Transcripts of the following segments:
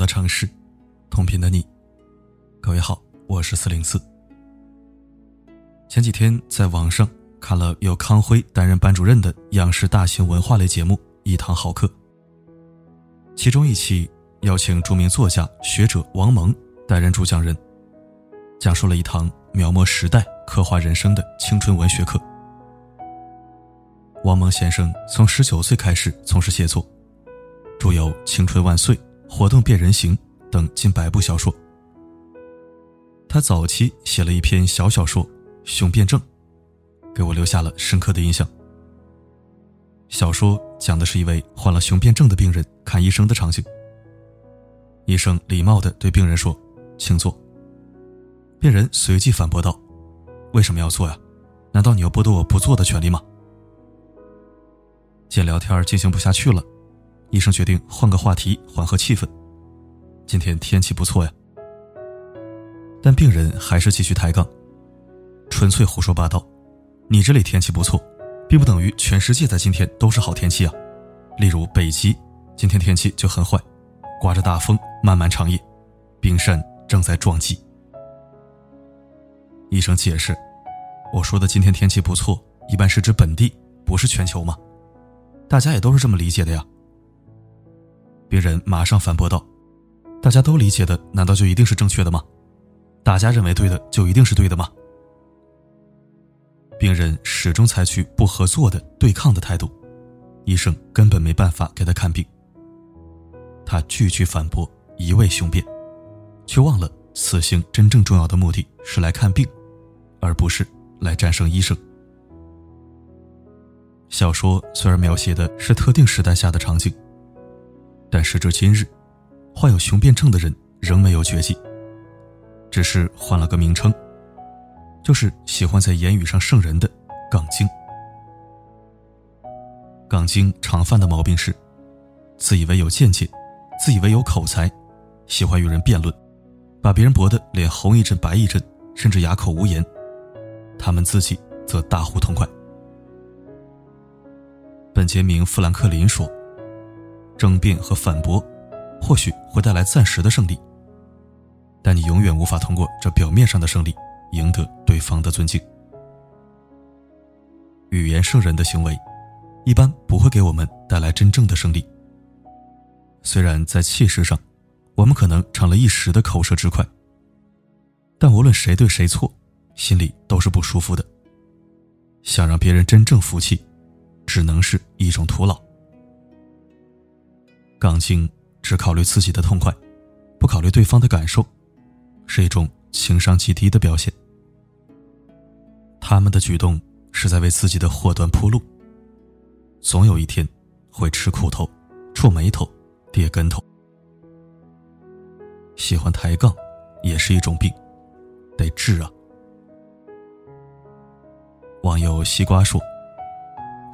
的城市，同频的你，各位好，我是四零四。前几天在网上看了由康辉担任班主任的央视大型文化类节目《一堂好课》，其中一期邀请著名作家学者王蒙担任主讲人，讲述了一堂描摹时代、刻画人生的青春文学课。王蒙先生从十九岁开始从事写作。著有《青春万岁》《活动变人形》等近百部小说。他早期写了一篇小小说《雄辩症》，给我留下了深刻的印象。小说讲的是一位患了雄辩症的病人看医生的场景。医生礼貌地对病人说：“请坐。”病人随即反驳道：“为什么要坐呀？难道你要剥夺我不坐的权利吗？”见聊天进行不下去了。医生决定换个话题，缓和气氛。今天天气不错呀，但病人还是继续抬杠，纯粹胡说八道。你这里天气不错，并不等于全世界在今天都是好天气啊。例如北极，今天天气就很坏，刮着大风，漫漫长夜，冰山正在撞击。医生解释：“我说的今天天气不错，一般是指本地，不是全球吗？大家也都是这么理解的呀。”病人马上反驳道：“大家都理解的，难道就一定是正确的吗？大家认为对的，就一定是对的吗？”病人始终采取不合作的对抗的态度，医生根本没办法给他看病。他句句反驳，一味雄辩，却忘了此行真正重要的目的是来看病，而不是来战胜医生。小说虽然描写的是特定时代下的场景。但时至今日，患有雄辩症的人仍没有绝迹，只是换了个名称，就是喜欢在言语上胜人的杠精。杠精常犯的毛病是，自以为有见解，自以为有口才，喜欢与人辩论，把别人驳得脸红一阵白一阵，甚至哑口无言，他们自己则大呼痛快。本杰明·富兰克林说。争辩和反驳，或许会带来暂时的胜利，但你永远无法通过这表面上的胜利赢得对方的尊敬。语言胜人的行为，一般不会给我们带来真正的胜利。虽然在气势上，我们可能成了一时的口舌之快，但无论谁对谁错，心里都是不舒服的。想让别人真正服气，只能是一种徒劳。杠精只考虑自己的痛快，不考虑对方的感受，是一种情商极低的表现。他们的举动是在为自己的祸端铺路，总有一天会吃苦头、触眉头、跌跟头。喜欢抬杠也是一种病，得治啊！网友西瓜说：“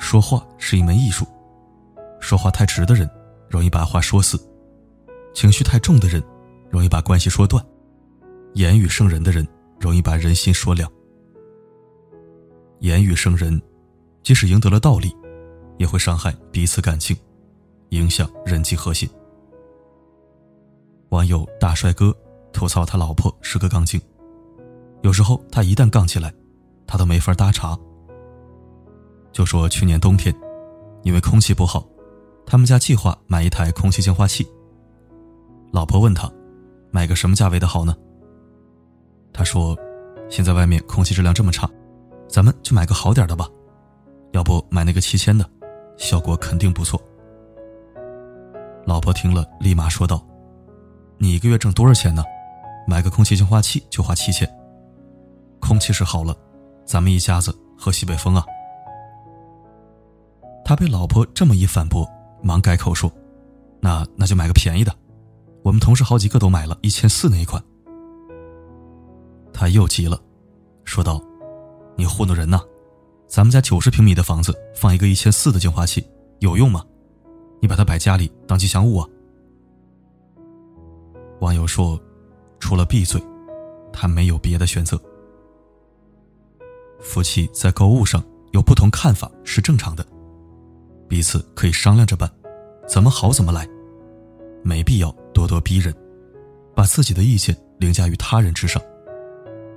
说话是一门艺术，说话太直的人。”容易把话说死，情绪太重的人，容易把关系说断；言语胜人的人，容易把人心说凉。言语胜人，即使赢得了道理，也会伤害彼此感情，影响人际和谐。网友大帅哥吐槽他老婆是个杠精，有时候他一旦杠起来，他都没法搭茬。就说去年冬天，因为空气不好。他们家计划买一台空气净化器。老婆问他：“买个什么价位的好呢？”他说：“现在外面空气质量这么差，咱们就买个好点的吧。要不买那个七千的，效果肯定不错。”老婆听了，立马说道：“你一个月挣多少钱呢？买个空气净化器就花七千。空气是好了，咱们一家子喝西北风啊。”他被老婆这么一反驳。忙改口说：“那那就买个便宜的，我们同事好几个都买了一千四那一款。”他又急了，说道：“你糊弄人呐！咱们家九十平米的房子放一个一千四的净化器有用吗？你把它摆家里当吉祥物啊！”网友说：“除了闭嘴，他没有别的选择。夫妻在购物上有不同看法是正常的。”彼此可以商量着办，怎么好怎么来，没必要咄咄逼人，把自己的意见凌驾于他人之上，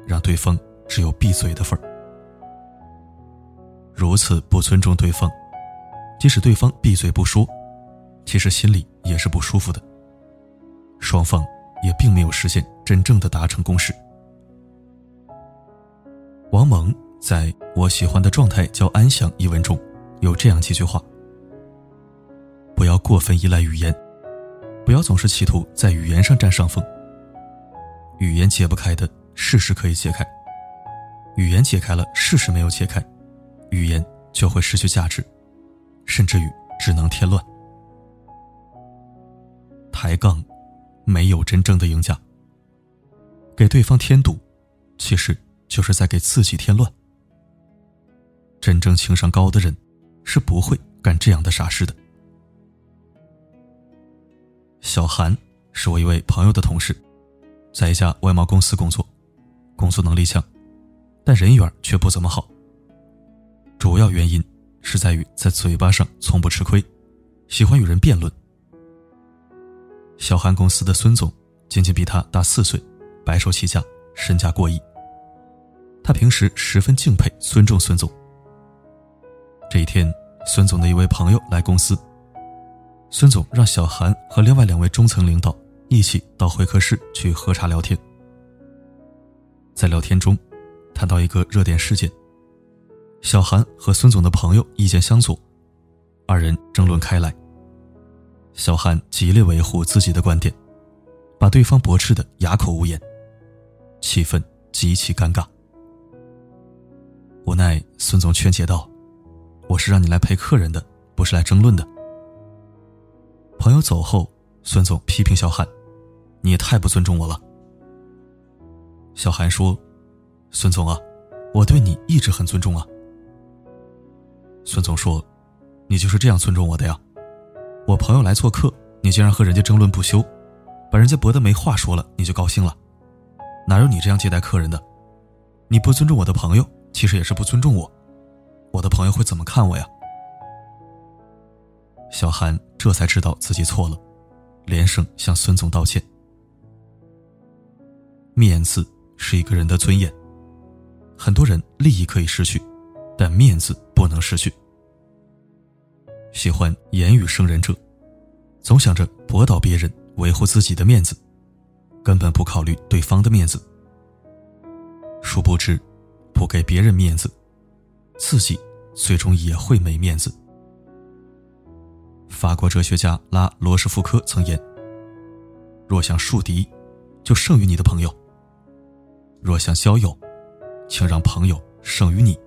让对方只有闭嘴的份儿。如此不尊重对方，即使对方闭嘴不说，其实心里也是不舒服的。双方也并没有实现真正的达成共识。王蒙在我喜欢的状态叫安详一文中，有这样几句话：不要过分依赖语言。不要总是企图在语言上占上风。语言解不开的事实可以解开，语言解开了事实没有解开，语言就会失去价值，甚至于只能添乱。抬杠，没有真正的赢家。给对方添堵，其实就是在给自己添乱。真正情商高的人，是不会干这样的傻事的。小韩是我一位朋友的同事，在一家外贸公司工作，工作能力强，但人缘却不怎么好。主要原因是在于在嘴巴上从不吃亏，喜欢与人辩论。小韩公司的孙总仅仅比他大四岁，白手起家，身价过亿。他平时十分敬佩、尊重孙总。这一天，孙总的一位朋友来公司。孙总让小韩和另外两位中层领导一起到会客室去喝茶聊天。在聊天中，谈到一个热点事件，小韩和孙总的朋友意见相左，二人争论开来。小韩极力维护自己的观点，把对方驳斥的哑口无言，气氛极其尴尬。无奈孙总劝解道：“我是让你来陪客人的，不是来争论的。”朋友走后，孙总批评小韩：“你也太不尊重我了。”小韩说：“孙总啊，我对你一直很尊重啊。”孙总说：“你就是这样尊重我的呀？我朋友来做客，你竟然和人家争论不休，把人家驳得没话说了，你就高兴了？哪有你这样接待客人的？你不尊重我的朋友，其实也是不尊重我。我的朋友会怎么看我呀？”小韩这才知道自己错了，连声向孙总道歉。面子是一个人的尊严，很多人利益可以失去，但面子不能失去。喜欢言语胜人者，总想着驳倒别人，维护自己的面子，根本不考虑对方的面子。殊不知，不给别人面子，自己最终也会没面子。法国哲学家拉罗什福科曾言：“若想树敌，就胜于你的朋友；若想交友，请让朋友胜于你。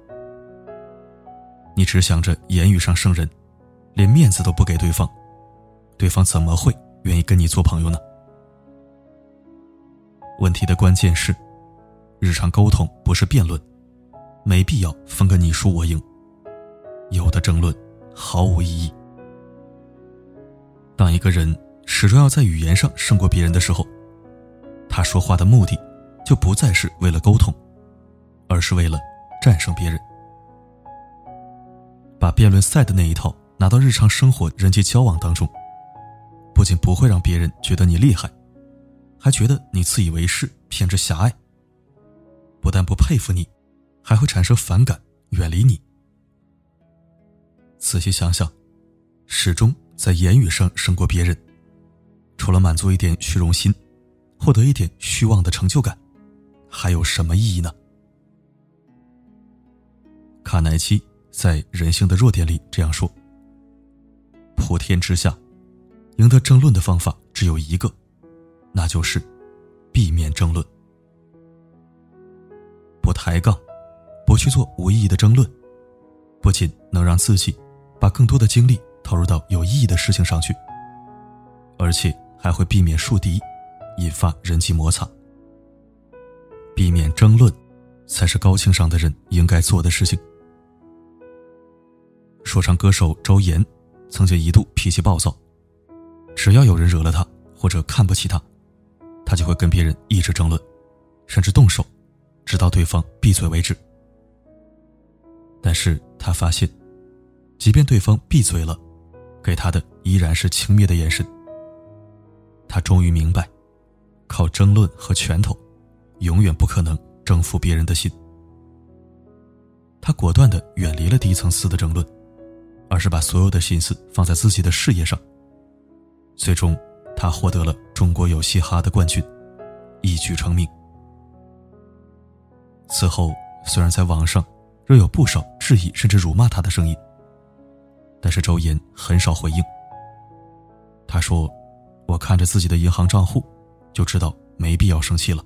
你只想着言语上胜人，连面子都不给对方，对方怎么会愿意跟你做朋友呢？”问题的关键是，日常沟通不是辩论，没必要分个你输我赢。有的争论毫无意义。当一个人始终要在语言上胜过别人的时候，他说话的目的就不再是为了沟通，而是为了战胜别人。把辩论赛的那一套拿到日常生活人际交往当中，不仅不会让别人觉得你厉害，还觉得你自以为是、偏执狭隘。不但不佩服你，还会产生反感，远离你。仔细想想，始终。在言语上胜过别人，除了满足一点虚荣心，获得一点虚妄的成就感，还有什么意义呢？卡耐基在《人性的弱点》里这样说：“普天之下，赢得争论的方法只有一个，那就是避免争论，不抬杠，不去做无意义的争论，不仅能让自己把更多的精力。”投入到有意义的事情上去，而且还会避免树敌，引发人际摩擦。避免争论，才是高情商的人应该做的事情。说唱歌手周岩曾经一度脾气暴躁，只要有人惹了他或者看不起他，他就会跟别人一直争论，甚至动手，直到对方闭嘴为止。但是他发现，即便对方闭嘴了，给他的依然是轻蔑的眼神。他终于明白，靠争论和拳头，永远不可能征服别人的心。他果断的远离了低层次的争论，而是把所有的心思放在自己的事业上。最终，他获得了中国有嘻哈的冠军，一举成名。此后，虽然在网上仍有不少质疑甚至辱骂他的声音，但是周岩很少回应。他说：“我看着自己的银行账户，就知道没必要生气了，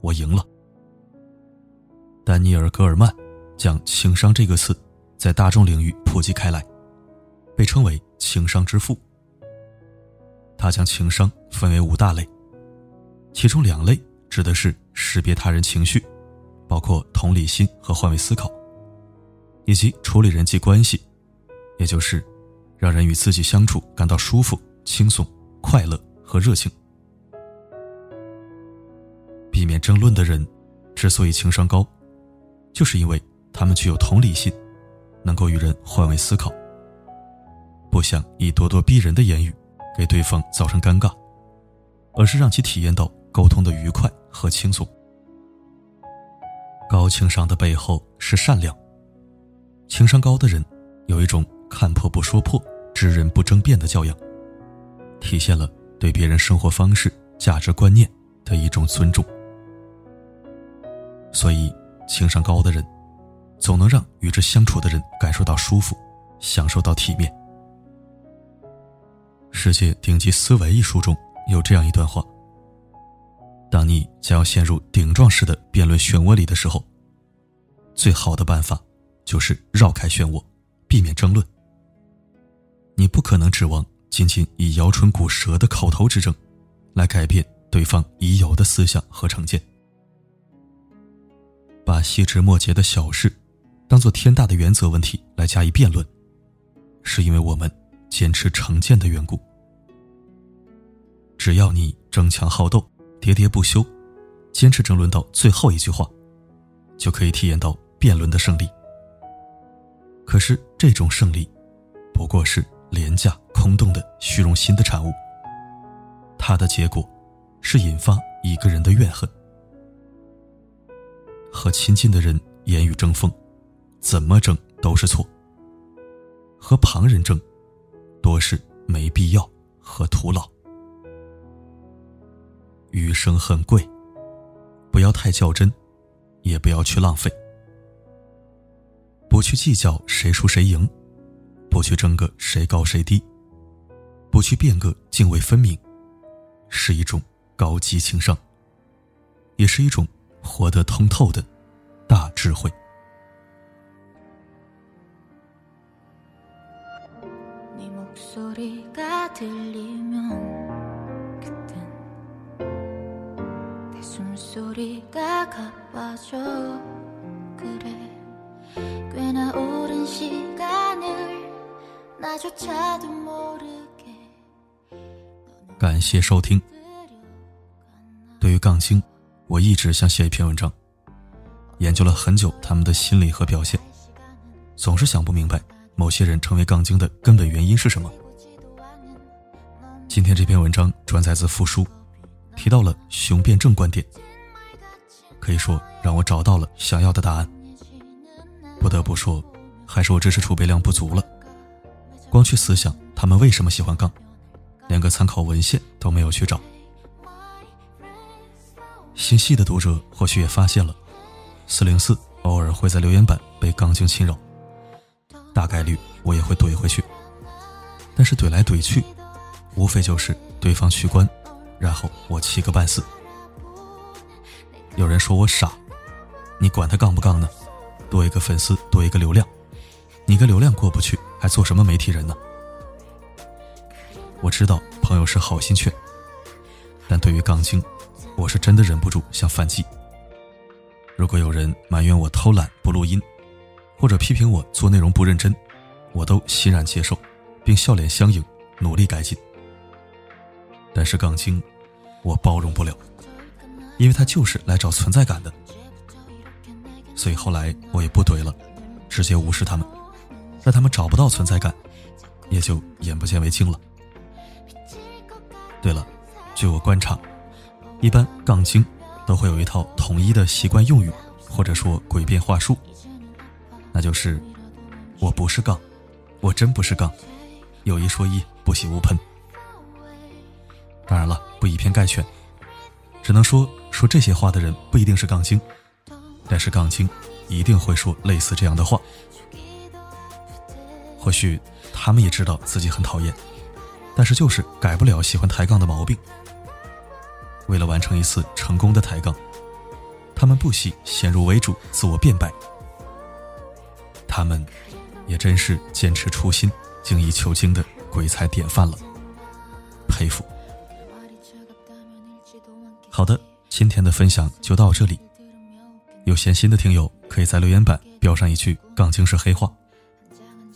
我赢了。”丹尼尔·戈尔曼。将情商这个词在大众领域普及开来，被称为“情商之父”。他将情商分为五大类，其中两类指的是识别他人情绪，包括同理心和换位思考，以及处理人际关系，也就是让人与自己相处感到舒服、轻松、快乐和热情。避免争论的人，之所以情商高，就是因为。他们具有同理心，能够与人换位思考，不想以咄咄逼人的言语给对方造成尴尬，而是让其体验到沟通的愉快和轻松。高情商的背后是善良。情商高的人有一种看破不说破、知人不争辩的教养，体现了对别人生活方式、价值观念的一种尊重。所以，情商高的人。总能让与之相处的人感受到舒服，享受到体面。《世界顶级思维》一书中有这样一段话：当你将要陷入顶撞式的辩论漩涡里的时候，最好的办法就是绕开漩涡，避免争论。你不可能指望仅仅以摇唇鼓舌的口头之争，来改变对方已有的思想和成见。把细枝末节的小事。当做天大的原则问题来加以辩论，是因为我们坚持成见的缘故。只要你争强好斗、喋喋不休，坚持争论到最后一句话，就可以体验到辩论的胜利。可是这种胜利，不过是廉价空洞的虚荣心的产物。它的结果，是引发一个人的怨恨。和亲近的人言语争锋。怎么争都是错。和旁人争，多是没必要和徒劳。余生很贵，不要太较真，也不要去浪费。不去计较谁输谁赢，不去争个谁高谁低，不去辩个泾渭分明，是一种高级情商，也是一种活得通透的大智慧。感谢收听。对于杠精，我一直想写一篇文章，研究了很久他们的心理和表现，总是想不明白某些人成为杠精的根本原因是什么。今天这篇文章转载自复书，提到了雄辩证观点，可以说让我找到了想要的答案。不得不说，还是我知识储备量不足了，光去思想他们为什么喜欢杠，连个参考文献都没有去找。心细的读者或许也发现了，四零四偶尔会在留言板被杠精侵扰，大概率我也会怼回去，但是怼来怼去。无非就是对方取关，然后我气个半死。有人说我傻，你管他杠不杠呢？多一个粉丝，多一个流量，你跟流量过不去，还做什么媒体人呢？我知道朋友是好心劝，但对于杠精，我是真的忍不住想反击。如果有人埋怨我偷懒不录音，或者批评我做内容不认真，我都欣然接受，并笑脸相迎，努力改进。但是杠精，我包容不了，因为他就是来找存在感的。所以后来我也不怼了，直接无视他们，让他们找不到存在感，也就眼不见为净了。对了，据我观察，一般杠精都会有一套统一的习惯用语，或者说诡辩话术，那就是“我不是杠，我真不是杠，有一说一，不喜勿喷”。当然了，不以偏概全，只能说说这些话的人不一定是杠精，但是杠精一定会说类似这样的话。或许他们也知道自己很讨厌，但是就是改不了喜欢抬杠的毛病。为了完成一次成功的抬杠，他们不惜先入为主、自我辩白。他们也真是坚持初心、精益求精的鬼才典范了，佩服。好的，今天的分享就到这里。有闲心的听友可以在留言板标上一句“杠精是黑话”。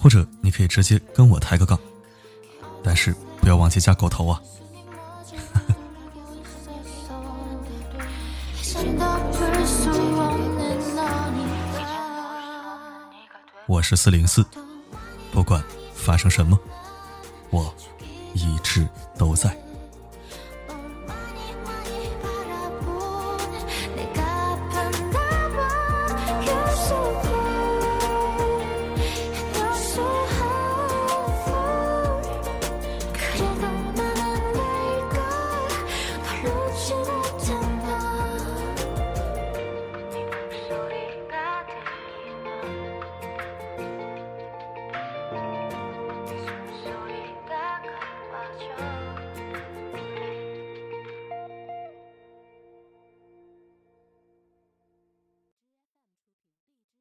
或者你可以直接跟我抬个杠，但是不要忘记加狗头啊！我是四零四，不管发生什么，我一直都在。